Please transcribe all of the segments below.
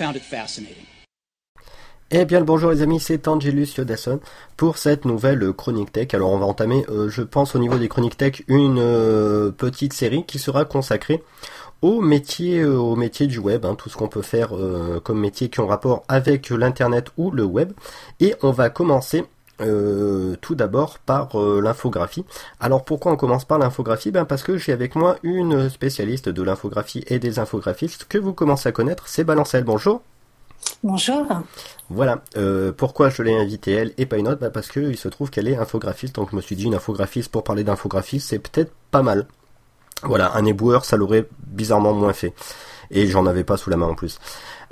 found. Eh bien le bonjour les amis, c'est Angelus Yodasson pour cette nouvelle chronique tech. Alors on va entamer, euh, je pense au niveau des chroniques tech, une euh, petite série qui sera consacrée au métier, euh, au métier du web, hein, tout ce qu'on peut faire comme métier qui ont rapport avec l'internet ou le web. Et on va commencer tout d'abord par l'infographie. Alors pourquoi on commence par l'infographie? Ben parce que j'ai avec moi une spécialiste de l'infographie et des infographistes que vous commencez à connaître, c'est Balancelle. Bonjour. Bonjour. Voilà. Euh, pourquoi je l'ai invitée elle et pas une autre? Bah Parce qu'il se trouve qu'elle est infographiste. Donc je me suis dit une infographiste pour parler d'infographiste, c'est peut-être pas mal. Voilà, un éboueur, ça l'aurait bizarrement moins fait. Et j'en avais pas sous la main en plus.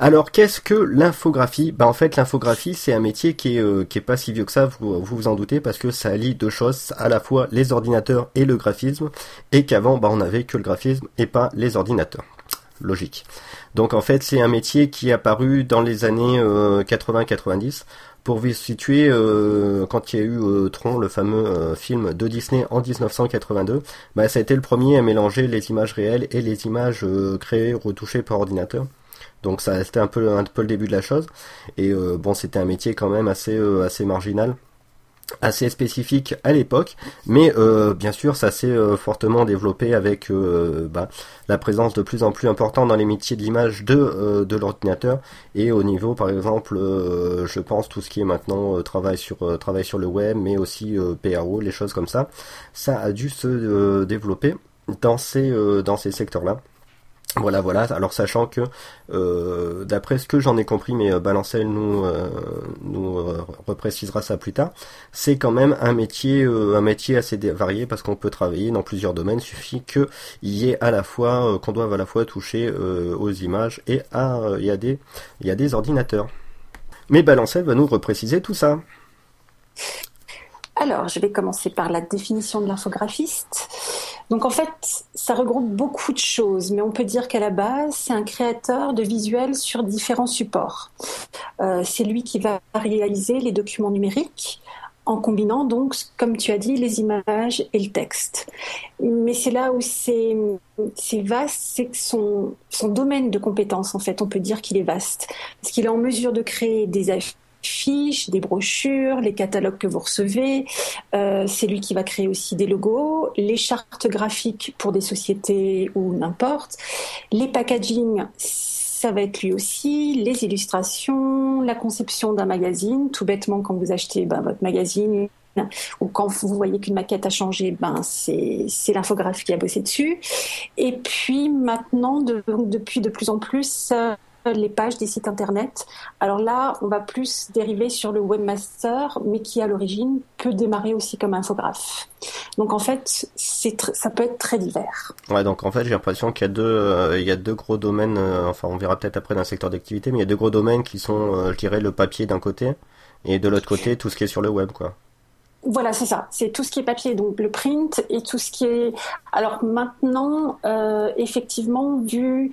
Alors qu'est-ce que l'infographie? Bah en fait l'infographie c'est un métier qui est, euh, qui est pas si vieux que ça, vous, vous en doutez, parce que ça allie deux choses, à la fois les ordinateurs et le graphisme, et qu'avant bah on avait que le graphisme et pas les ordinateurs. Logique. Donc en fait, c'est un métier qui est apparu dans les années 80-90. Euh, Pour vous situer, euh, quand il y a eu euh, Tron, le fameux film de Disney en 1982, bah, ça a été le premier à mélanger les images réelles et les images créées, retouchées par ordinateur. Donc ça c'était un peu un peu le début de la chose. Et bon, c'était un métier quand même assez assez marginal assez spécifique à l'époque, mais euh, bien sûr ça s'est euh, fortement développé avec euh, bah, la présence de plus en plus importante dans les métiers de l'image de, de l'ordinateur et au niveau par exemple je pense tout ce qui est maintenant travail sur travail sur le web mais aussi PRO, les choses comme ça, ça a dû se développer dans ces dans ces secteurs là. Voilà, voilà. Alors sachant que, euh, d'après ce que j'en ai compris, mais euh, Balancel nous euh, reprécisera ça plus tard, c'est quand même un métier assez varié parce qu'on peut travailler dans plusieurs domaines. Il suffit y ait à la fois qu'on doive à la fois toucher aux images et à y a des des ordinateurs. Mais Balancel va nous repréciser tout ça. Alors, je vais commencer par la définition de l'infographiste. Donc en fait, ça regroupe beaucoup de choses, mais on peut dire qu'à la base, c'est un créateur de visuels sur différents supports. Euh, c'est lui qui va réaliser les documents numériques en combinant donc, comme tu as dit, les images et le texte. Mais c'est là où c'est vaste, c'est que son, son domaine de compétence, en fait, on peut dire qu'il est vaste. Parce qu'il est en mesure de créer des fiches, des brochures, les catalogues que vous recevez. Euh, c'est lui qui va créer aussi des logos, les chartes graphiques pour des sociétés ou n'importe, les packaging. Ça va être lui aussi, les illustrations, la conception d'un magazine. Tout bêtement, quand vous achetez ben, votre magazine, ou quand vous voyez qu'une maquette a changé, ben c'est l'infographe qui a bossé dessus. Et puis maintenant, depuis de plus en plus, les pages des sites internet. Alors là, on va plus dériver sur le webmaster, mais qui à l'origine peut démarrer aussi comme infographe. Donc en fait, ça peut être très divers. Ouais, donc en fait, j'ai l'impression qu'il y a deux, euh, il y a deux gros domaines. Euh, enfin, on verra peut-être après dans le secteur d'activité, mais il y a deux gros domaines qui sont, euh, je dirais, le papier d'un côté et de l'autre côté tout ce qui est sur le web, quoi. Voilà, c'est ça. C'est tout ce qui est papier, donc le print et tout ce qui est. Alors maintenant, effectivement, vu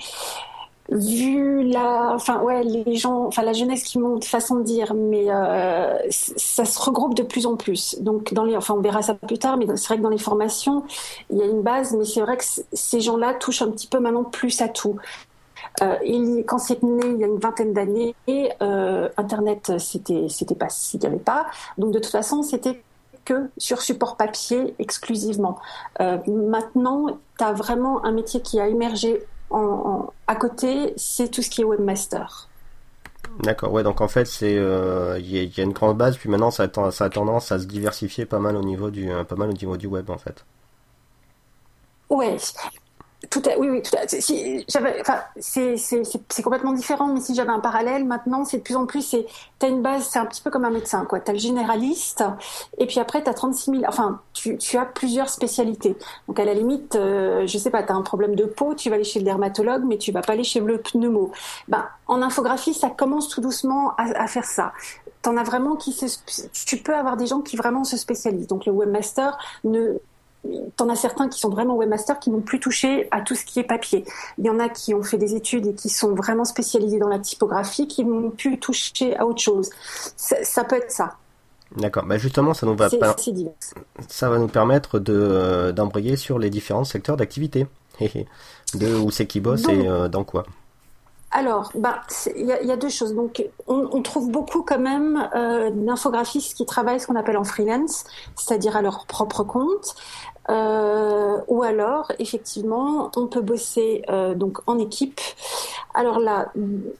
vu la, enfin ouais, les gens, enfin la jeunesse qui monte, façon de dire, mais euh, ça se regroupe de plus en plus. Donc dans les, enfin on verra ça plus tard, mais c'est vrai que dans les formations, il y a une base, mais c'est vrai que ces gens-là touchent un petit peu maintenant plus à tout. Euh, quand c'est né il y a une vingtaine d'années, euh, Internet c'était c'était pas s'il n'y avait pas, donc de toute façon c'était que sur support papier exclusivement. Maintenant, tu as vraiment un métier qui a émergé à côté, c'est tout ce qui est webmaster. D'accord, ouais, donc en fait, c'est euh, il y, a une grande base, puis maintenant ça a, ça a tendance à se diversifier pas mal au niveau du pas mal au niveau du web en fait. Ouais, oui, oui, tout si, enfin, c'est complètement différent, mais si j'avais un parallèle, maintenant, c'est de plus en plus, c'est, t'as une base, c'est un petit peu comme un médecin, quoi. T'as le généraliste, et puis après, t'as 36 000, enfin, tu, tu as plusieurs spécialités. Donc, à la limite, euh, je sais pas, t'as un problème de peau, tu vas aller chez le dermatologue, mais tu vas pas aller chez le pneumo. Ben, en infographie, ça commence tout doucement à, à faire ça. T'en as vraiment qui se, tu peux avoir des gens qui vraiment se spécialisent. Donc, le webmaster ne, T'en as certains qui sont vraiment webmasters qui n'ont plus touché à tout ce qui est papier. Il y en a qui ont fait des études et qui sont vraiment spécialisés dans la typographie, qui n'ont plus touché à autre chose. Ça, peut être ça. D'accord. Bah justement, ça nous va ça va nous permettre de euh, d'embrayer sur les différents secteurs d'activité. de où c'est qui bosse et euh, dans quoi. alors, bah, il y, a deux choses. Donc, on, trouve beaucoup quand même euh, d'infographistes qui travaillent ce qu'on appelle en freelance, c'est-à-dire à leur propre compte. Euh, ou alors, effectivement, on peut bosser euh, donc en équipe. Alors là,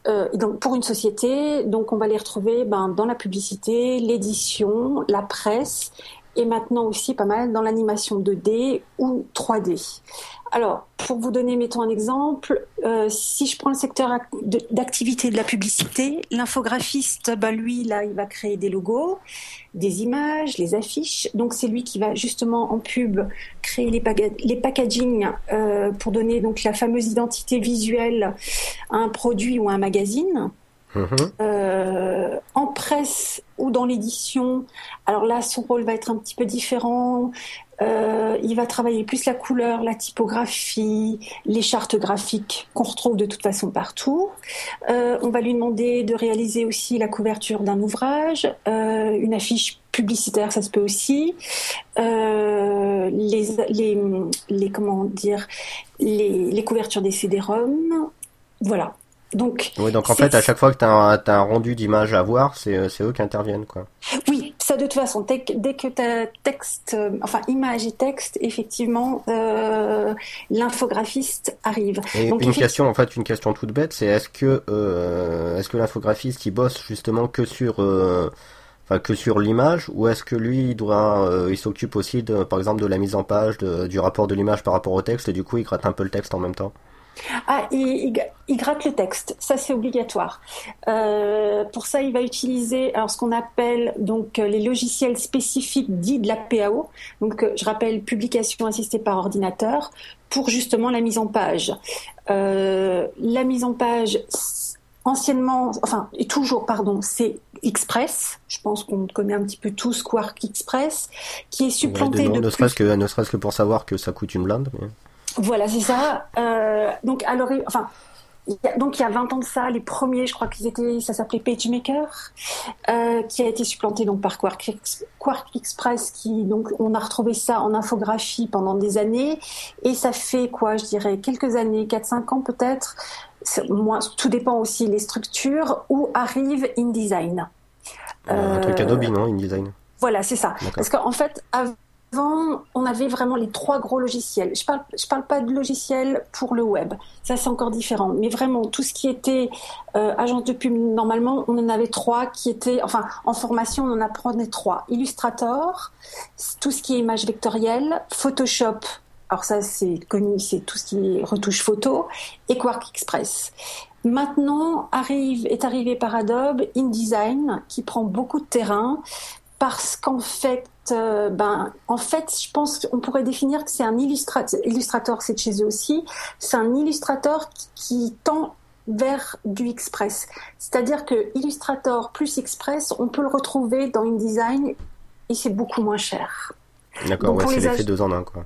euh, donc pour une société, donc on va les retrouver ben, dans la publicité, l'édition, la presse, et maintenant aussi pas mal dans l'animation 2D ou 3D. Alors, pour vous donner, mettons un exemple, euh, si je prends le secteur d'activité de la publicité, l'infographiste, bah, lui, là, il va créer des logos, des images, les affiches. Donc, c'est lui qui va justement en pub créer les, les packaging euh, pour donner donc la fameuse identité visuelle à un produit ou à un magazine. Mm-hmm. Euh, en presse ou dans l'édition, alors là, son rôle va être un petit peu différent. Euh, il va travailler plus la couleur, la typographie, les chartes graphiques qu'on retrouve de toute façon partout. Euh, on va lui demander de réaliser aussi la couverture d'un ouvrage, euh, une affiche publicitaire, ça se peut aussi. les, les, les, comment dire, les, les couvertures des CD-ROM. Voilà. Donc, oui, donc en fait, à chaque fois que tu as, un rendu d'image à voir, c'est eux qui interviennent. Quoi. Oui, ça de toute façon, dès, que tu as texte, euh, enfin image et texte, effectivement, euh, l'infographiste arrive. Et une question, en fait, une question toute bête, c'est est-ce que, euh, est-ce que l'infographiste, il bosse justement que sur... Enfin, que sur l'image ou est-ce que lui il doit il s'occupe aussi de par exemple de la mise en page du rapport de l'image par rapport au texte et du coup il gratte un peu le texte en même temps? Ah, il, gratte le texte, ça c'est obligatoire. Euh, pour ça, il va utiliser alors ce qu'on appelle donc les logiciels spécifiques dits de la PAO. Donc, euh, je rappelle publication assistée par ordinateur pour justement la mise en page. Euh, la mise en page anciennement, enfin, et toujours, pardon, c'est Express. Je pense qu'on connaît un petit peu tous Quark Express, qui est supplanté de, ne serait-ce que, ne serait-ce que pour savoir que ça coûte une blinde. Mais... Voilà, c'est ça. Euh, donc, alors, enfin, donc il y a 20 ans de ça, les premiers, je crois qu'ils étaient, ça s'appelait PageMaker, euh, qui a été supplanté donc par Quark, Express, qui donc on a retrouvé ça en infographie pendant des années, et ça fait quoi, je dirais quelques années, 4-5 ans peut-être? Moi, tout dépend aussi les structures où arrive InDesign. Euh, un truc Adobe, non, InDesign? Voilà, c'est ça. Parce qu'en fait, avant, on avait vraiment les trois gros logiciels. Je je parle pas de logiciels pour le web. Ça, c'est encore différent. Mais vraiment, tout ce qui était euh, agence de pub, normalement, on en avait trois qui étaient, enfin, en formation, on en apprenait trois. Illustrator, tout ce qui est image vectorielle, Photoshop. Alors ça, c'est connu, c'est tout ce qui est retouche photo, et Quark Express. Maintenant, arrive, est arrivé par Adobe InDesign, qui prend beaucoup de terrain, parce qu'en fait, euh, ben, en fait, je pense qu'on pourrait définir que c'est un illustrateur, illustrateur c'est de chez eux aussi, c'est un illustrateur qui, tend vers du Express. C'est-à-dire que Illustrator plus Express, on peut le retrouver dans InDesign et c'est beaucoup moins cher. D'accord, ouais, c'est l'effet deux en un, quoi.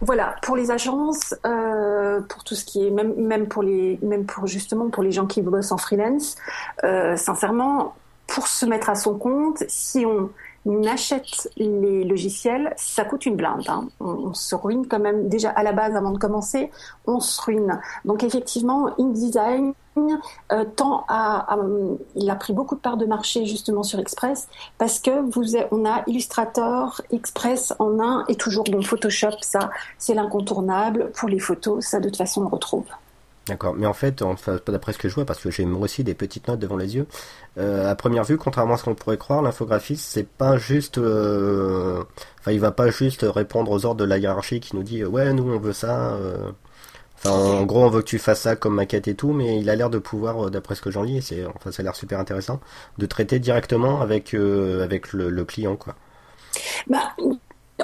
Voilà, pour les agences, euh, pour tout ce qui est même même pour les même pour justement pour les gens qui bossent en freelance, euh, sincèrement, pour se mettre à son compte, si on achète les logiciels, ça coûte une blinde. Hein. On, se ruine quand même déjà à la base avant de commencer, on se ruine. Donc effectivement, InDesign euh, tend à, il a pris beaucoup de parts de marché justement sur Express parce que vous, on a Illustrator, Express en un et toujours bon Photoshop, ça c'est l'incontournable pour les photos, ça de toute façon on retrouve. D'accord, mais en fait, enfin, d'après ce que je vois, parce que j'ai moi aussi des petites notes devant les yeux. Euh, à première vue, contrairement à ce qu'on pourrait croire, l'infographiste, c'est pas juste, euh... enfin, il va pas juste répondre aux ordres de la hiérarchie qui nous dit, ouais, nous on veut ça. Euh... Enfin, en gros, on veut que tu fasses ça comme maquette et tout, mais il a l'air de pouvoir, euh, d'après ce que j'en lis, c'est, enfin, ça a l'air super intéressant, de traiter directement avec euh, avec le, le client, quoi. Bah,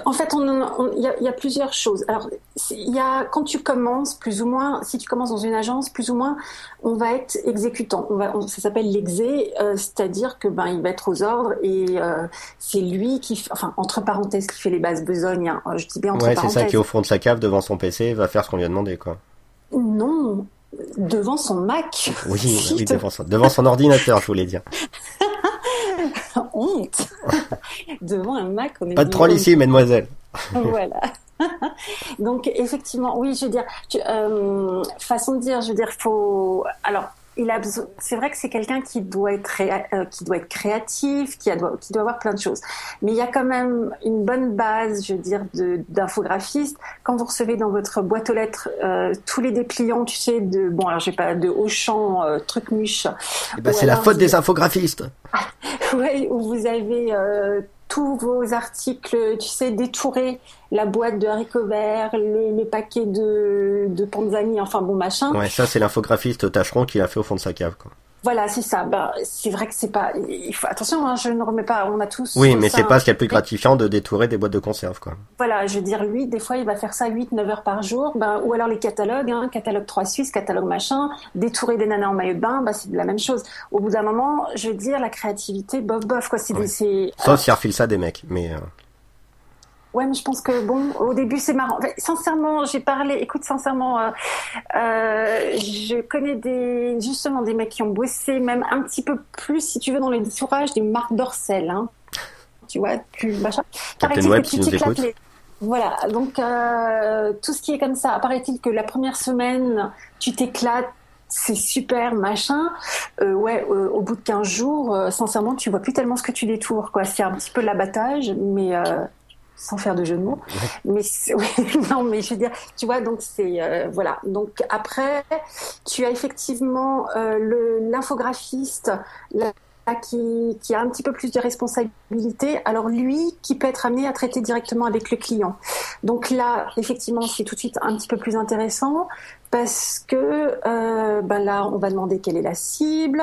en fait, il y, a plusieurs choses. Alors, il y a quand tu commences, plus ou moins, si tu commences dans une agence, plus ou moins, on va être exécutant. On va, ça s'appelle l'exé, euh, c'est-à-dire que ben il va être aux ordres et euh, c'est lui qui, enfin entre parenthèses, qui fait les bases besognes. Hein. je dis bien entre ouais, c'est ça qui est au fond de sa cave devant son PC, va faire ce qu'on lui a demandé, quoi. Non, devant son Mac. Oui, oui devant, son, devant son ordinateur, je voulais dire. honte devant un Mac. On est Pas de troll ici, mademoiselle. voilà. Donc effectivement, oui, je veux dire, euh, façon de dire, je veux dire, faut. Alors, il a c'est vrai que c'est quelqu'un qui doit être euh, qui doit être créatif, qui, a, qui doit avoir plein de choses. Mais il y a quand même une bonne base, je veux dire, d'infographiste. Quand vous recevez dans votre boîte aux lettres euh, tous les dépliants, tu sais, de bon, alors j'ai pas de Auchan, euh, truc muche. Eh ben, c'est la faute des infographistes. oui, où vous avez euh, tous vos articles, tu sais, détourés, la boîte de haricots verts, le, paquet de, de panzani, enfin bon machin. Ouais, ça c'est l'infographiste Tacheron qui l'a fait au fond de sa cave. Quoi. Voilà, c'est ça. Ben, c'est vrai que c'est pas. Il faut attention, hein, je ne remets pas. On a tous. Oui, mais c'est pas ce qui est le plus gratifiant de détourer des boîtes de conserve, quoi. Voilà, je veux dire, lui, des fois, il va faire ça 8-9 heures par jour. Ben, ou alors les catalogues, hein, catalogue 3 Suisse, catalogue machin, détourer des nanas en maillot de bain, ben, c'est la même chose. Au bout d'un moment, je veux dire, la créativité, bof, bof, quoi. C'est, ouais. Sauf s'il refile ça des mecs, mais. Euh, Ouais, mais je pense que bon, au début c'est marrant. sincèrement, j'ai parlé. Écoute, sincèrement, euh, euh, je connais des justement des mecs qui ont bossé même un petit peu plus, si tu veux, dans les tourages des marques d'Orcel. Hein. Tu vois, tu machin. Captain Web, tu nous Voilà, donc euh, tout ce qui est comme ça. Apparaît-il que la première semaine, tu t'éclates, c'est super, machin. Euh, ouais, euh, au bout de 15 jours, euh, sincèrement, tu vois plus tellement ce que tu détours, quoi. C'est un petit peu l'abattage, mais sans faire de jeu de mots. Mais non, mais je veux dire, tu vois, donc c'est euh, voilà. Donc après, tu as effectivement euh, le l'infographiste. Qui, a un petit peu plus de responsabilité, alors lui qui peut être amené à traiter directement avec le client. Donc là, effectivement, c'est tout de suite un petit peu plus intéressant parce que euh, ben là, on va demander quelle est la cible,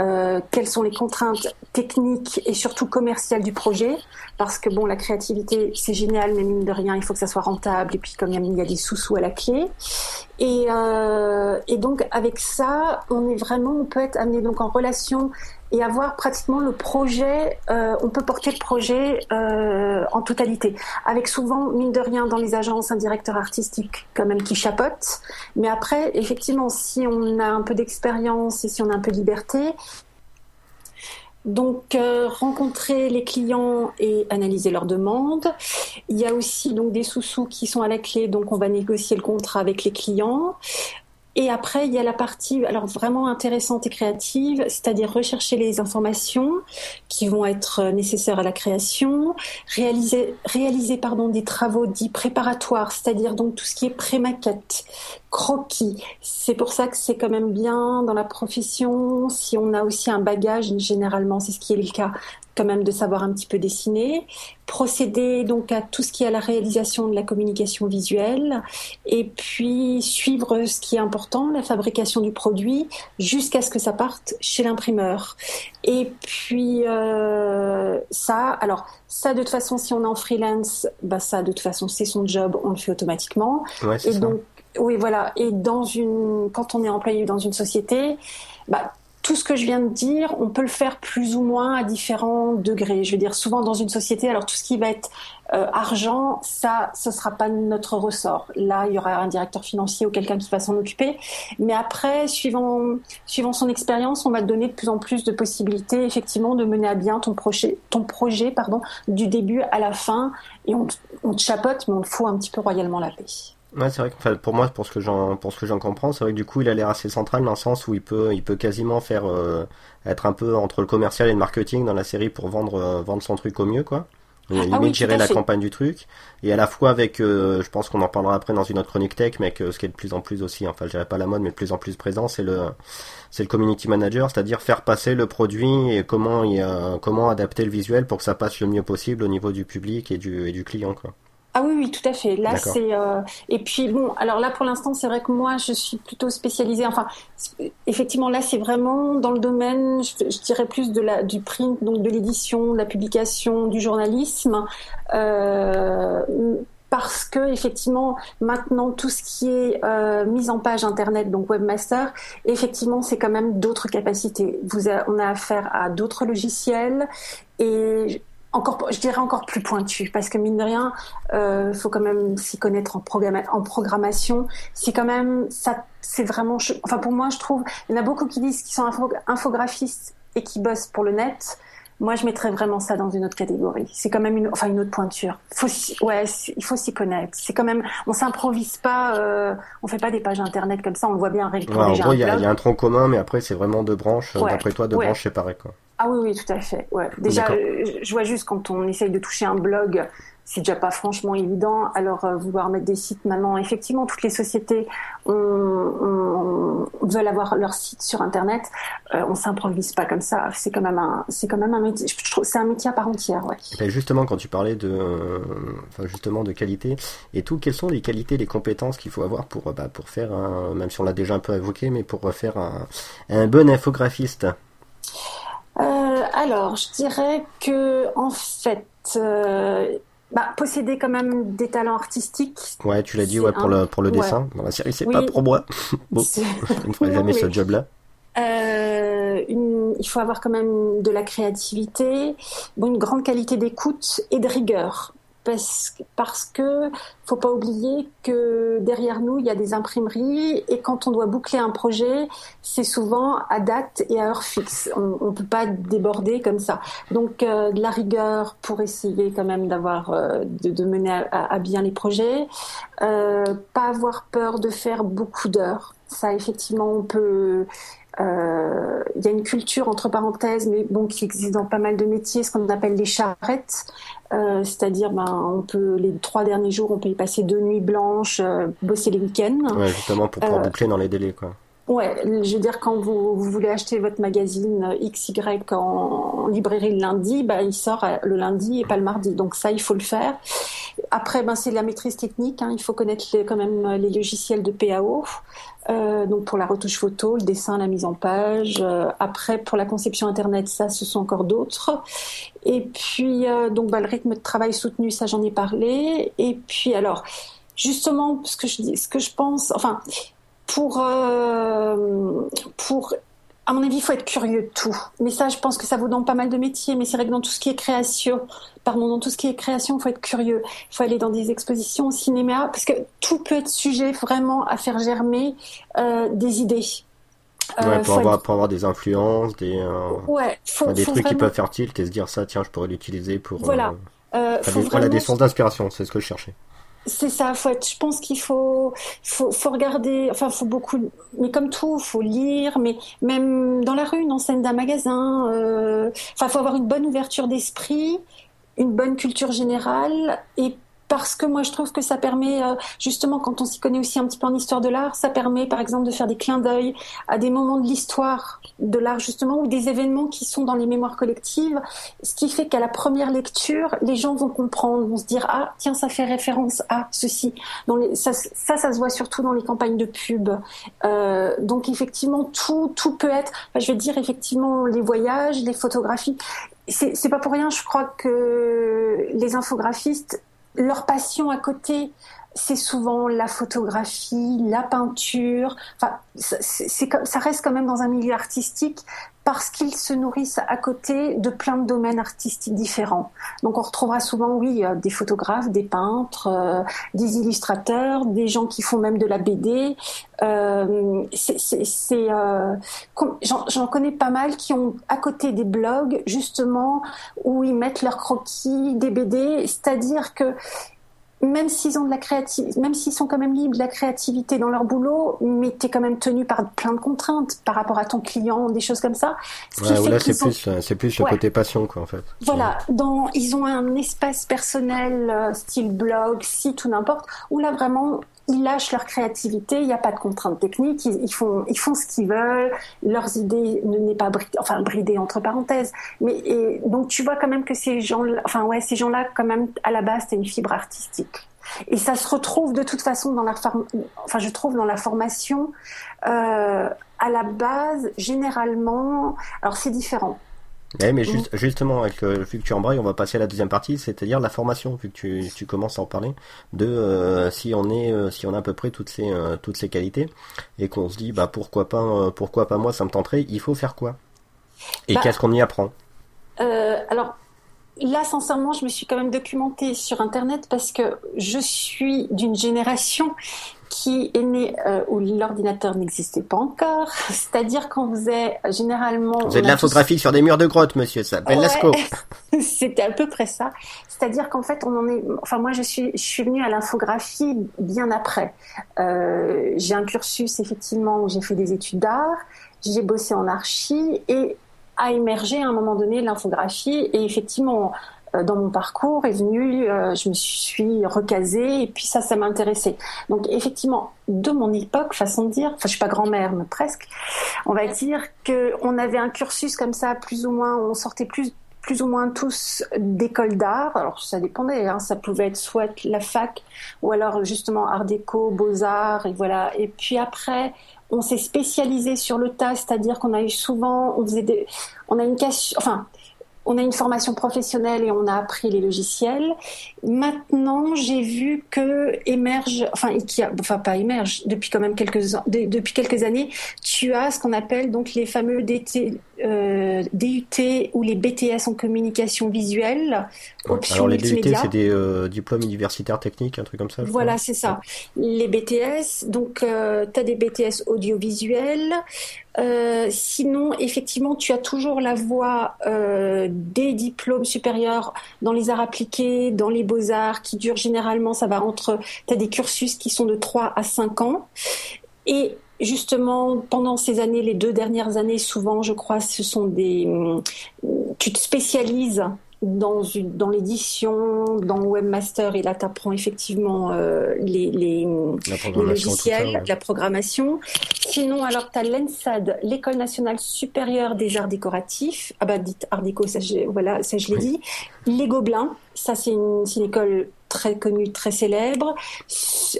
euh, quelles sont les contraintes techniques et surtout commerciales du projet, parce que bon, la créativité c'est génial, mais mine de rien, il faut que ça soit rentable et puis comme il y a des sous-sous à la clé. Et, euh, et donc avec ça, on est vraiment, on peut être amené donc en relation et avoir pratiquement le projet, euh, on peut porter le projet euh, en totalité, avec souvent, mine de rien, dans les agences, un directeur artistique quand même qui chapote. Mais après, effectivement, si on a un peu d'expérience et si on a un peu de liberté, donc euh, rencontrer les clients et analyser leurs demandes. Il y a aussi donc des sous-sous qui sont à la clé, donc on va négocier le contrat avec les clients. Et après, il y a la partie alors vraiment intéressante et créative, c'est-à-dire rechercher les informations qui vont être nécessaires à la création, réaliser, réaliser pardon, des travaux dits préparatoires, c'est-à-dire donc tout ce qui est pré-maquette, croquis. C'est pour ça que c'est quand même bien dans la profession si on a aussi un bagage, généralement c'est ce qui est le cas, quand même de savoir un petit peu dessiner, procéder donc à tout ce qui est à la réalisation de la communication visuelle, et puis suivre ce qui est important, la fabrication du produit, jusqu'à ce que ça parte chez l'imprimeur. Et puis euh, ça, alors ça de toute façon, si on est en freelance, bah ça de toute façon c'est son job, on le fait automatiquement. et donc oui voilà, et dans une, quand on est employé dans une société, bah tout ce que je viens de dire, on peut le faire plus ou moins à différents degrés. Je veux dire, souvent dans une société, alors tout ce qui va être euh, argent, ça, ce sera pas notre ressort. Là, il y aura un directeur financier ou quelqu'un qui va s'en occuper. Mais après, suivant, suivant son expérience, on va te donner de plus en plus de possibilités, effectivement, de mener à bien ton projet, ton projet, pardon, du début à la fin. Et on, on te chapote, mais on te fout un petit peu royalement la paix. Ouais, c'est vrai que pour moi, pour ce que j'en pour ce que j'en comprends, c'est vrai que du coup, il a l'air assez central dans le sens où il peut il peut quasiment faire euh, être un peu entre le commercial et le marketing dans la série pour vendre euh, vendre son truc au mieux quoi. Ah limite gérer la campagne du truc et à la fois avec euh, je pense qu'on en parlera après dans une autre chronique tech mais que ce qui est de plus en plus aussi enfin je dirais pas la mode mais de plus en plus présent c'est le c'est le community manager c'est-à-dire faire passer le produit et comment il, comment adapter le visuel pour que ça passe le mieux possible au niveau du public et du et du client quoi. Ah oui, oui, tout à fait. Là, c'est euh... et puis bon, alors là pour l'instant, c'est vrai que moi, je suis plutôt spécialisée. Enfin, effectivement, là, c'est vraiment dans le domaine, je, dirais plus de la du print, donc de l'édition, de la publication, du journalisme. Euh, parce que effectivement maintenant tout ce qui est euh, mise en page internet donc webmaster effectivement c'est quand même d'autres capacités vous on a affaire à d'autres logiciels et encore, je dirais encore plus pointu, parce que mine de rien, euh, faut quand même s'y connaître en, en programmation. C'est quand même ça, c'est vraiment. Enfin, pour moi, je trouve, il y en a beaucoup qui disent qu'ils sont infographistes et qui bossent pour le net. moi, je mettrais vraiment ça dans une autre catégorie. C'est quand même une, enfin une autre pointure. Faut, ouais, il faut s'y connaître. C'est quand même, on s'improvise pas, euh, on fait pas des pages internet comme ça. On voit bien. Ouais, en gros, il y, a un tronc commun, mais après, c'est vraiment deux branches. D'après toi, deux branches séparées, quoi. Ah oui, oui, tout à fait. Ouais. Déjà, je vois juste quand on essaye de toucher un blog, c'est déjà pas franchement évident. Alors euh, vouloir mettre des sites maintenant, effectivement, toutes les sociétés veulent avoir leur site sur Internet. Euh, on s'improvise pas comme ça. C'est quand même un, c'est quand même un métier. Je trouve c'est un métier à part entière. Ouais. Et justement, quand tu parlais de, enfin justement de qualité et tout, quelles sont les qualités, les compétences qu'il faut avoir pour, bah, pour faire, un, même si on l'a déjà un peu évoqué, mais pour faire un, un bon infographiste? Euh, alors, je dirais que en fait, euh, bah, posséder quand même des talents artistiques. Ouais, tu l'as dit, ouais, pour le pour le dessin. Dans la série, c'est pas pour moi. bon, je ne ferai jamais ce job-là. Euh, il faut avoir quand même de la créativité, une grande qualité d'écoute et de rigueur parce, parce que faut pas oublier que derrière nous il y a des imprimeries et quand on doit boucler un projet c'est souvent à date et à heure fixe. On, ne peut pas déborder comme ça. Donc euh, de la rigueur pour essayer quand même d'avoir euh, de, mener à, bien les projets. Euh, pas avoir peur de faire beaucoup d'heures. Ça effectivement on peut il y a une culture entre parenthèses, mais bon, qui existe dans pas mal de métiers, ce qu'on appelle les charrettes, euh, c'est-à-dire, ben, on peut les trois derniers jours, on peut y passer deux nuits blanches, euh, bosser les week-ends. Ouais, justement pour pouvoir boucler dans les délais, quoi. Ouais, je veux dire, quand vous, voulez acheter votre magazine XY en, librairie le lundi, bah, il sort le lundi et pas le mardi. Donc ça, il faut le faire. Après, ben, c'est la maîtrise technique. Hein. Il faut connaître quand même les logiciels de PAO. Euh, donc pour la retouche photo, le dessin, la mise en page. Euh, après, pour la conception internet, ça, ce sont encore d'autres. Et puis, euh, donc, bah, le rythme de travail soutenu, ça, j'en ai parlé. Et puis, alors, justement, ce que je dis, ce que je pense, enfin, pour, euh, pour à mon avis, il faut être curieux de tout. Mais ça, je pense que ça vaut dans pas mal de métiers. Mais c'est vrai que dans tout ce qui est création, pardon, dans tout ce qui est création, il faut être curieux. Il faut aller dans des expositions au cinéma, parce que tout peut être sujet vraiment à faire germer euh, des idées. Euh, pour, avoir, pour avoir des influences, des, euh, des trucs qui peuvent faire tilt et se dire ça, tiens, je pourrais l'utiliser pour. Voilà. Euh, des, voilà, des sources d'inspiration, c'est ce que je cherchais. C'est ça, faut je pense qu'il faut, faut, faut regarder, enfin, faut beaucoup, mais comme tout, faut lire, mais même dans la rue, une enseigne d'un magasin, euh, enfin, faut avoir une bonne ouverture d'esprit, une bonne culture générale et parce que moi je trouve que ça permet euh, justement quand on s'y connaît aussi un petit peu en histoire de l'art, ça permet par exemple de faire des clins d'œil à des moments de l'histoire de l'art justement ou des événements qui sont dans les mémoires collectives, ce qui fait qu'à la première lecture, les gens vont comprendre, vont se dire ah tiens ça fait référence à ceci. Dans les, ça, ça, se voit surtout dans les campagnes de pub. Euh, donc effectivement tout tout peut être, je vais dire effectivement les voyages, les photographies. C'est pas pour rien, je crois que les infographistes leur passion à côté, c'est souvent la photographie, la peinture. Enfin, c'est, ça reste quand même dans un milieu artistique parce qu'ils se nourrissent à côté de plein de domaines artistiques différents. Donc on retrouvera souvent, oui, euh, des photographes, des peintres, euh, des illustrateurs, des gens qui font même de la BD. Euh, j'en, connais pas mal qui ont à côté des blogs justement où ils mettent leurs croquis, des BD, c'est-à-dire que même s'ils ont de la créativité, même s'ils sont quand même libres de la créativité dans leur boulot, mais tu es quand même tenu par plein de contraintes par rapport à ton client, des choses comme ça. là, c'est plus, c'est plus le côté passion, quoi, en fait. Voilà. Dans, ils ont un espace personnel, euh, style blog, site ou n'importe, où là, vraiment, ils lâchent leur créativité, il n'y a pas de contraintes techniques, ils, font, ils font ce qu'ils veulent, leurs idées ne n'est pas bridées, enfin bridées entre parenthèses. Mais et, donc tu vois quand même que ces gens, enfin ouais, ces gens-là quand même à la base c'est une fibre artistique. Et ça se retrouve de toute façon dans la, enfin je trouve dans la formation. Euh, à la base, généralement, alors c'est différent. Eh, mais juste, justement, avec, euh, vu que tu embrayes, on va passer à la deuxième partie, c'est-à-dire la formation, vu que tu, tu commences à en parler, de euh, si on est, euh, si on a à peu près toutes ces, toutes ces qualités, et qu'on se dit, bah pourquoi pas, pourquoi pas moi, ça me tenterait, il faut faire quoi? Et bah, qu'est-ce qu'on y apprend? Alors, là, sincèrement, je me suis quand même documentée sur Internet parce que je suis d'une génération qui est né euh, où l'ordinateur n'existait pas encore. C'est-à-dire qu'on faisait généralement. Vous avez de l'infographie sur des murs de grotte, monsieur. Ça s'appelle Lascaux. C'était à peu près ça. C'est-à-dire qu'en fait, on en est. Enfin, moi, je suis, je suis venue à l'infographie bien après. Euh, j'ai un cursus effectivement où j'ai fait des études d'art. J'ai bossé en archi et a émergé à un moment donné l'infographie et effectivement dans mon parcours est venu, euh, je me suis recasée et puis ça, ça m'intéressait. Donc effectivement, de mon époque, façon de dire, enfin je suis pas grand-mère, mais presque, on va dire que on avait un cursus comme ça, plus ou moins, on sortait plus plus ou moins tous d'école d'art. Alors ça dépendait, hein. ça pouvait être soit la fac ou alors justement art déco, beaux arts et voilà. Et puis après, on s'est spécialisé sur le tas, c'est-à-dire qu'on a eu souvent, on faisait des, on a une casse, enfin on a une formation professionnelle et on a appris les logiciels. Maintenant, j'ai vu que émerge, enfin, qui a, enfin pas émerge, depuis quand même quelques depuis quelques années, tu as ce qu'on appelle donc les fameux DT, euh, DUT ou les BTS en communication visuelle. alors les DUT, c'est des euh, diplômes universitaires techniques, un truc comme ça. Voilà, c'est ça. Les BTS, donc euh, tu as des BTS audiovisuels. Euh, sinon, effectivement, tu as toujours la voie des diplômes supérieurs dans les arts appliqués, dans les beaux-arts, qui durent généralement, ça va entre, tu as des cursus qui sont de 3 à 5 ans. Et justement, pendant ces années, les deux dernières années, souvent, je crois, ce sont des... Tu te spécialises dans, une, dans l'édition, dans Webmaster, et là, tu apprends effectivement euh, les, les, logiciels, la programmation. Sinon, alors, tu as l'ENSAD, l'École nationale supérieure des arts décoratifs. Ah bah, dites Art déco, ça, je, voilà, ça, je l'ai dit. Les Gobelins, ça, c'est une, une école très connue, très célèbre.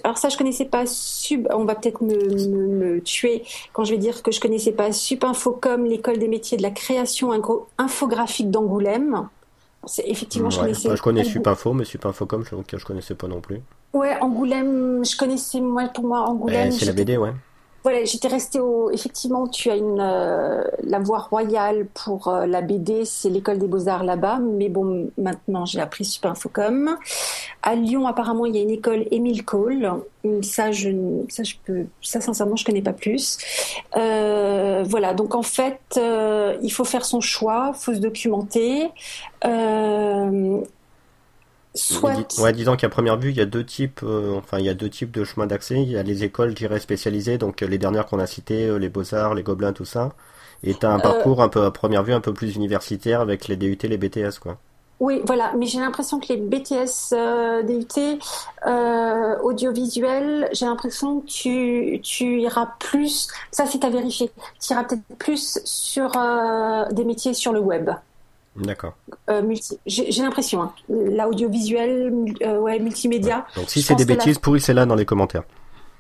Alors ça, je connaissais pas Sub. On va peut-être me, me, me, tuer quand je vais dire que je connaissais pas Subinfocom, l'école des métiers de la création infographique d'Angoulême. C'est effectivement, je connaissais. Bah, je connais Supinfo, mais Supinfocom, je, je connaissais pas non plus. Ouais, Angoulême, je connaissais moi pour moi Angoulême. Eh, c'est la BD, ouais. Voilà, j'étais restée au. Effectivement, tu as une euh, la voie royale pour euh, la BD, c'est l'école des beaux arts là-bas. Mais bon, maintenant j'ai appris Super Infocom. À Lyon, apparemment, il y a une école Émile Cole. Ça, je, ça, je peux, ça sincèrement, je connais pas plus. Euh, voilà, donc en fait, euh, il faut faire son choix, faut se documenter. Soit... Ouais, disons qu'à première vue, il y a deux types, euh, enfin, il y a deux types de chemins d'accès. Il y a les écoles, je spécialisées, donc euh, les dernières qu'on a citées, euh, les Beaux-Arts, les Gobelins, tout ça. Et t'as un parcours un peu, à première vue, un peu plus universitaire avec les DUT, les BTS, quoi. Oui, voilà, mais j'ai l'impression que les BTS DUT euh, audiovisuels, j'ai l'impression que tu, tu iras plus, ça c'est à vérifier, tu iras peut-être plus sur des métiers sur le web. D'accord. Euh, j'ai l'impression, hein. l'audiovisuel, euh, ouais, multimédia. Donc si c'est des bêtises, la... pourrissez là dans les commentaires.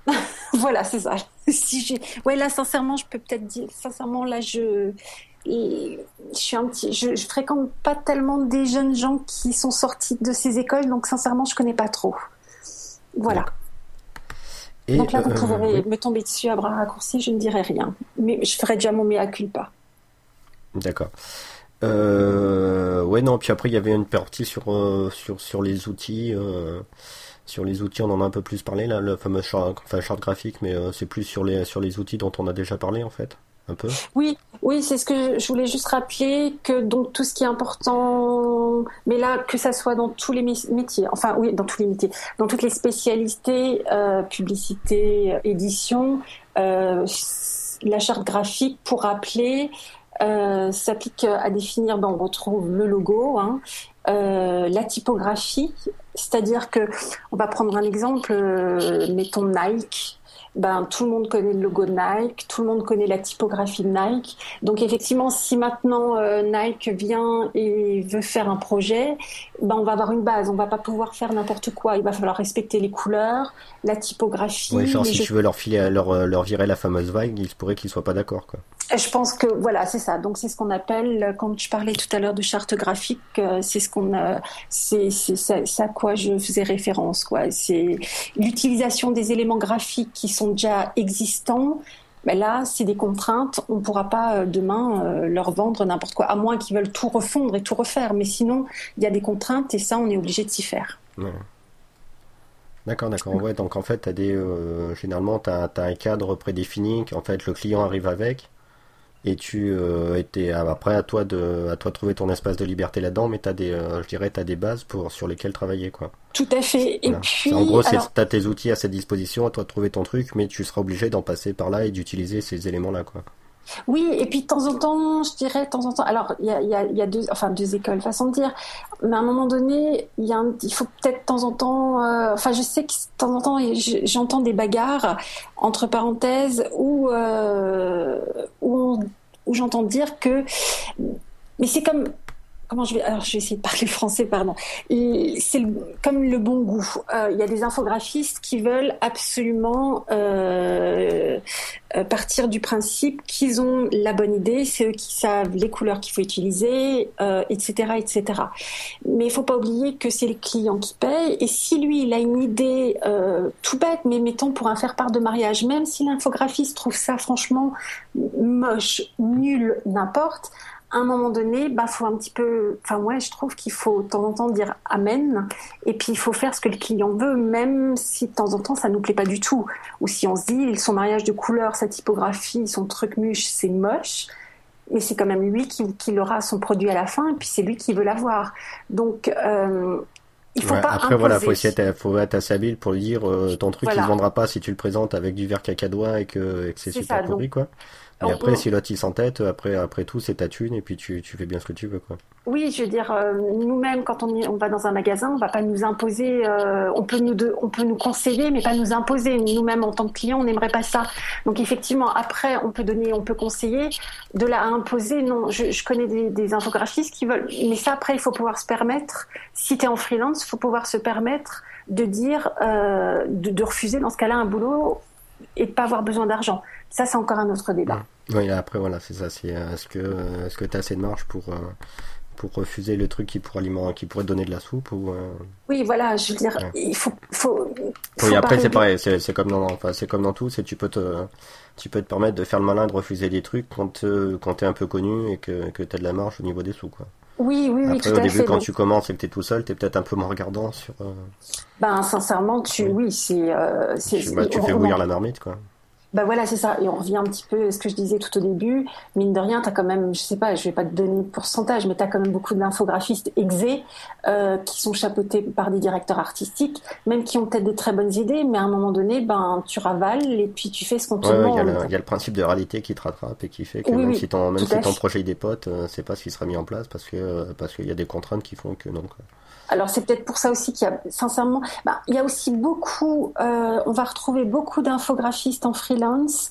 voilà, c'est ça. si ouais, là, sincèrement, je peux peut-être dire, sincèrement, là, je, je suis un petit, je, je, fréquente pas tellement des jeunes gens qui sont sortis de ces écoles, donc sincèrement, je connais pas trop. Voilà. Et donc là, vous euh, me tomber dessus à bras raccourcis, je ne dirai rien. Mais je ferai déjà mon mea culpa. D'accord. Euh, ouais, non, puis après, il y avait une partie sur, euh, sur, sur les outils. Euh, sur les outils, on en a un peu plus parlé, là, le fameux chart, enfin, chart graphique, mais euh, c'est plus sur les, sur les outils dont on a déjà parlé, en fait. Un peu. Oui, oui, c'est ce que je voulais juste rappeler que donc tout ce qui est important, mais là que ça soit dans tous les métiers, enfin oui, dans tous les métiers, dans toutes les spécialités, euh, publicité, édition, euh, la charte graphique pour rappeler euh, s'applique à définir, ben, on retrouve le logo, hein, euh, la typographie, c'est-à-dire que, on va prendre un exemple, euh, mettons Nike, ben, tout le monde connaît le logo de Nike, tout le monde connaît la typographie de Nike. Donc effectivement, si maintenant euh, Nike vient et veut faire un projet, ben, on va avoir une base. On va pas pouvoir faire n'importe quoi. Il va falloir respecter les couleurs, la typographie. Oui, genre si tu veux leur filer, leur, leur virer la fameuse vague, il se pourrait qu'ils soient pas d'accord, quoi. Je pense que voilà, c'est ça. Donc c'est ce qu'on appelle, quand je parlais tout à l'heure de charte graphique, euh, c'est ce qu'on, c'est c'est à quoi je faisais référence, quoi. C'est l'utilisation des éléments graphiques qui sont déjà existants, mais là, c'est des contraintes. On ne pourra pas euh, demain euh, leur vendre n'importe quoi, à moins qu'ils veulent tout refondre et tout refaire. Mais sinon, il y a des contraintes et ça, on est obligé de s'y faire. D'accord, d'accord. Ouais, donc en fait, as des, euh, généralement, tu as, un cadre prédéfini qu'en fait le client arrive avec. Et tu euh, étais après à toi de à toi de trouver ton espace de liberté là-dedans, mais t'as des euh, je dirais t'as des bases pour sur lesquelles travailler quoi. Tout à fait. Et puis en gros, alors... t'as tes outils à cette disposition, à toi de trouver ton truc, mais tu seras obligé d'en passer par là et d'utiliser ces éléments là quoi. Oui, et puis de temps en temps, je dirais de temps en temps. Alors, il y a, deux, enfin deux écoles, façon de dire. Mais à un moment donné, il y a un, il faut peut-être de temps en temps. Euh, enfin, je sais que de temps en temps, j'entends des bagarres entre parenthèses où euh, où j'entends dire que. Mais c'est comme comment je vais alors je vais essayer de parler français pardon. C'est comme le bon goût. Euh, il y a des infographistes qui veulent absolument euh, euh, partir du principe qu'ils ont la bonne idée c'est eux qui savent les couleurs qu'il faut utiliser etc etc mais il faut pas oublier que c'est le client qui paye et si lui il a une idée tout bête mais mettons pour un faire part de mariage même si l'infographiste trouve ça franchement moche nul n'importe à un moment donné, bah, faut un petit peu, enfin, moi, je trouve qu'il faut de temps en temps dire amen. Et puis, il faut faire ce que le client veut, même si de temps en temps, ça nous plaît pas du tout. Ou si on se dit, son mariage de couleur, sa typographie, son truc muche, c'est moche. Mais c'est quand même lui qui, qui aura son produit à la fin, et puis c'est lui qui veut l'avoir. Donc, euh, il faut pas après voilà, faut essayer, faut être assez habile pour lui dire euh, ton truc il ne vendra pas si tu le présentes avec du verre cacadois et que, et que c'est super pourri quoi. Et après, si l'autre il s'entête, après, après tout, c'est ta thune et puis tu, tu, fais bien ce que tu veux. Quoi. Oui, je veux dire, euh, nous-mêmes, quand on, on va dans un magasin, on va pas nous imposer, euh, on, peut nous de, on peut nous conseiller, mais pas nous imposer. Nous-mêmes, en tant que client, on n'aimerait pas ça. Donc, effectivement, après, on peut donner, on peut conseiller. De là à imposer, non. Je, je connais des, des, infographistes qui veulent. Mais ça, après, il faut pouvoir se permettre, si tu es en freelance, il faut pouvoir se permettre de dire, euh, de, de refuser dans ce cas-là un boulot et de pas avoir besoin d'argent. Ça, c'est encore un autre débat. Oui, après, voilà, c'est ça. C'est, euh, est-ce que, euh, est-ce que tu as assez de marge pour, euh, pour refuser le truc qui pourrait, qui pourrait te donner de la soupe ou, Oui, voilà, je veux dire, il faut. faut, oui, après, c'est pareil, c'est, comme dans, enfin, c'est comme dans tout, c'est tu peux te. Tu peux te permettre de faire le malin, de refuser des trucs quand, quand tu es un peu connu et que, que tu as de la marge au niveau des sous. Quoi. Oui, oui, oui, Après, tout au début, fait, quand donc... tu commences et que tu es tout seul, tu es peut-être un peu moins regardant sur. Ben, sincèrement, tu, oui, oui c'est. Euh, tu, bah, tu fais bouillir la marmite, quoi. Ben voilà, c'est ça. Et on revient un petit peu à ce que je disais tout au début. Mine de rien, tu as quand même, je sais pas, je vais pas te donner le pourcentage, mais tu as quand même beaucoup d'infographistes exés euh, qui sont chapeautés par des directeurs artistiques, même qui ont peut-être des très bonnes idées, mais à un moment donné, ben tu ravales et puis tu fais ce qu'on te demande. Il y, a le principe de réalité qui te rattrape et qui fait que oui, même oui, si ton, même si ton projet des potes, euh, c'est pas ce qui sera mis en place parce que parce qu'il y a des contraintes qui font que non. Quoi. Alors c'est peut-être pour ça aussi qu'il y a, sincèrement, bah, il y a aussi beaucoup, euh, on va retrouver beaucoup d'infographistes en freelance freelance.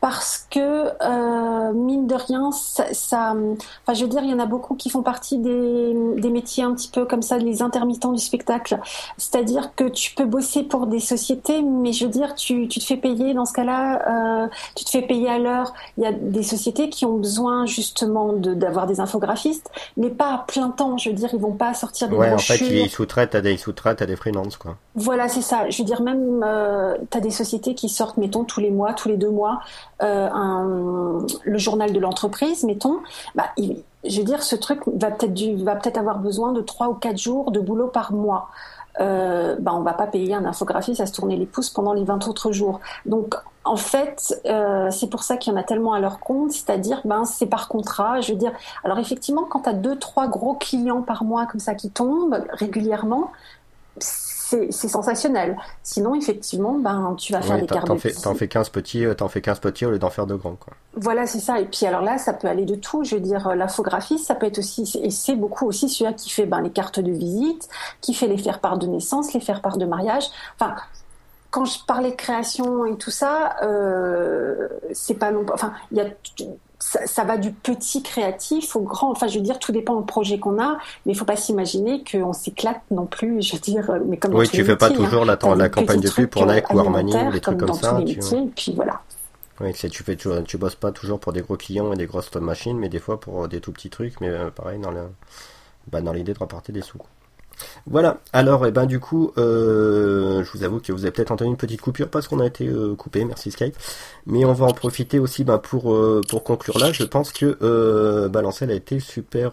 Parce que euh, mine de rien, ça, ça, enfin je veux dire, il y en a beaucoup qui font partie des, des métiers un petit peu comme ça, les intermittents du spectacle. C'est-à-dire que tu peux bosser pour des sociétés, mais je veux dire, tu, tu te fais payer dans ce cas-là, euh, tu te fais payer à l'heure. Il y a des sociétés qui ont besoin justement de, d'avoir des infographistes, mais pas à plein temps. Je veux dire, ils vont pas sortir des Ouais, en fait, ils sous-traitent à des, ils sous-traitent à des freelances, quoi. Voilà, c'est ça. Je veux dire, même euh, tu as des sociétés qui sortent, mettons, tous les mois, tous les deux mois, un, le journal de l'entreprise, mettons. Bah, je veux dire, ce truc va peut-être du- va peut-être avoir besoin de trois ou quatre jours de boulot par mois. Euh, bah, on va pas payer un infographiste à se tourner les pouces pendant les 20 autres jours. Donc, en fait, euh, c'est pour ça qu'il y en a tellement à leur compte, c'est-à-dire, ben, c'est par contrat. Je veux dire, alors effectivement, quand tu as deux, trois gros clients par mois comme ça qui tombent régulièrement, c'est sensationnel. Sinon, effectivement, ben, tu vas faire Ouais, des cartes t'en de fais, t'en fais 15 petits, euh, t'en fais 15 petits au lieu d'en faire de grands, quoi. Voilà, c'est ça. Et puis alors là, ça peut aller de tout. Je veux dire, euh, l'infographie, ça peut être aussi, et c'est beaucoup aussi celui-là qui fait ben, les cartes de visite, qui fait les faire-part de naissance, les faire-part de mariage. Enfin, quand je parlais de création et tout ça, euh, c'est pas non Enfin, il y a. Ça, ça va du petit créatif au grand. Enfin, je veux dire, tout dépend du projet qu'on a, mais il faut pas s'imaginer qu'on s'éclate non plus. Je veux dire, mais comme Oui, tu fais pas toujours hein. la, campagne de pub pour trucs, Nike ou Armani des trucs comme ça. Tu, métiers, et puis voilà. c'est, tu fais, tu, tu bosses pas toujours pour des gros clients et des grosses machines, mais des fois pour des tout petits trucs, mais euh, pareil, dans, bah, dans l'idée de rapporter des sous. quoi. Voilà, alors, et ben, du coup, euh, je vous avoue que vous avez peut-être entendu une petite coupure parce qu'on a été euh, coupé, merci Skype. Mais on va en profiter aussi ben, pour, euh, pour conclure là. Je pense que euh, Balancel a été super,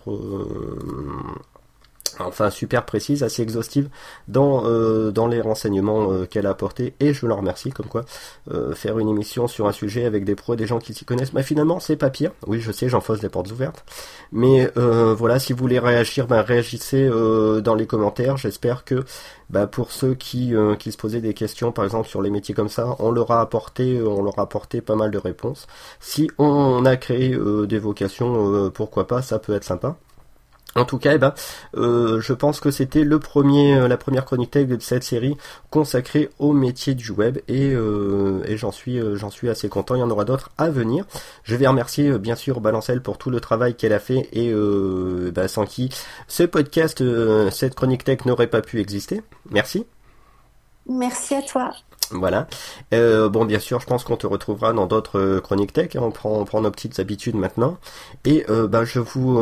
enfin super précise, assez exhaustive dans euh, dans les renseignements euh, qu'elle a apportés et je leur remercie comme quoi euh, faire une émission sur un sujet avec des pros, des gens qui s'y connaissent, bah finalement c'est pas pire. Oui je sais j'enfonce les portes ouvertes, mais voilà si vous voulez réagir, ben réagissez dans les commentaires. J'espère que bah, pour ceux qui qui se posaient des questions par exemple sur les métiers comme ça, on leur a apporté on leur a apporté pas mal de réponses. Si on a créé des vocations, pourquoi pas, ça peut être sympa. En tout cas, eh ben, euh, je pense que c'était euh, la première chronique tech de cette série consacrée au métier du web et, euh, j'en suis, j'en suis assez content. Il y en aura d'autres à venir. Je vais remercier bien sûr Balancelle pour tout le travail qu'elle a fait et bah, sans qui ce podcast, cette chronique tech n'aurait pas pu exister. Merci. Merci à toi. Voilà. Euh, bon, bien sûr, je pense qu'on te retrouvera dans d'autres euh, chroniques tech. Hein. on, prend, nos petites habitudes maintenant. Et ben, je vous,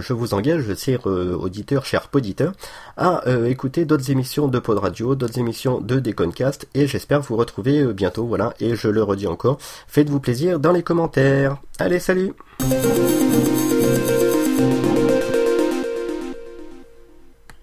je vous engage, chers auditeurs, chers poditeurs, à écouter d'autres émissions de Pod Radio, d'autres émissions de Deconcast. Et j'espère vous retrouver bientôt. Voilà. Et je le redis encore, faites-vous plaisir dans les commentaires. Allez, salut.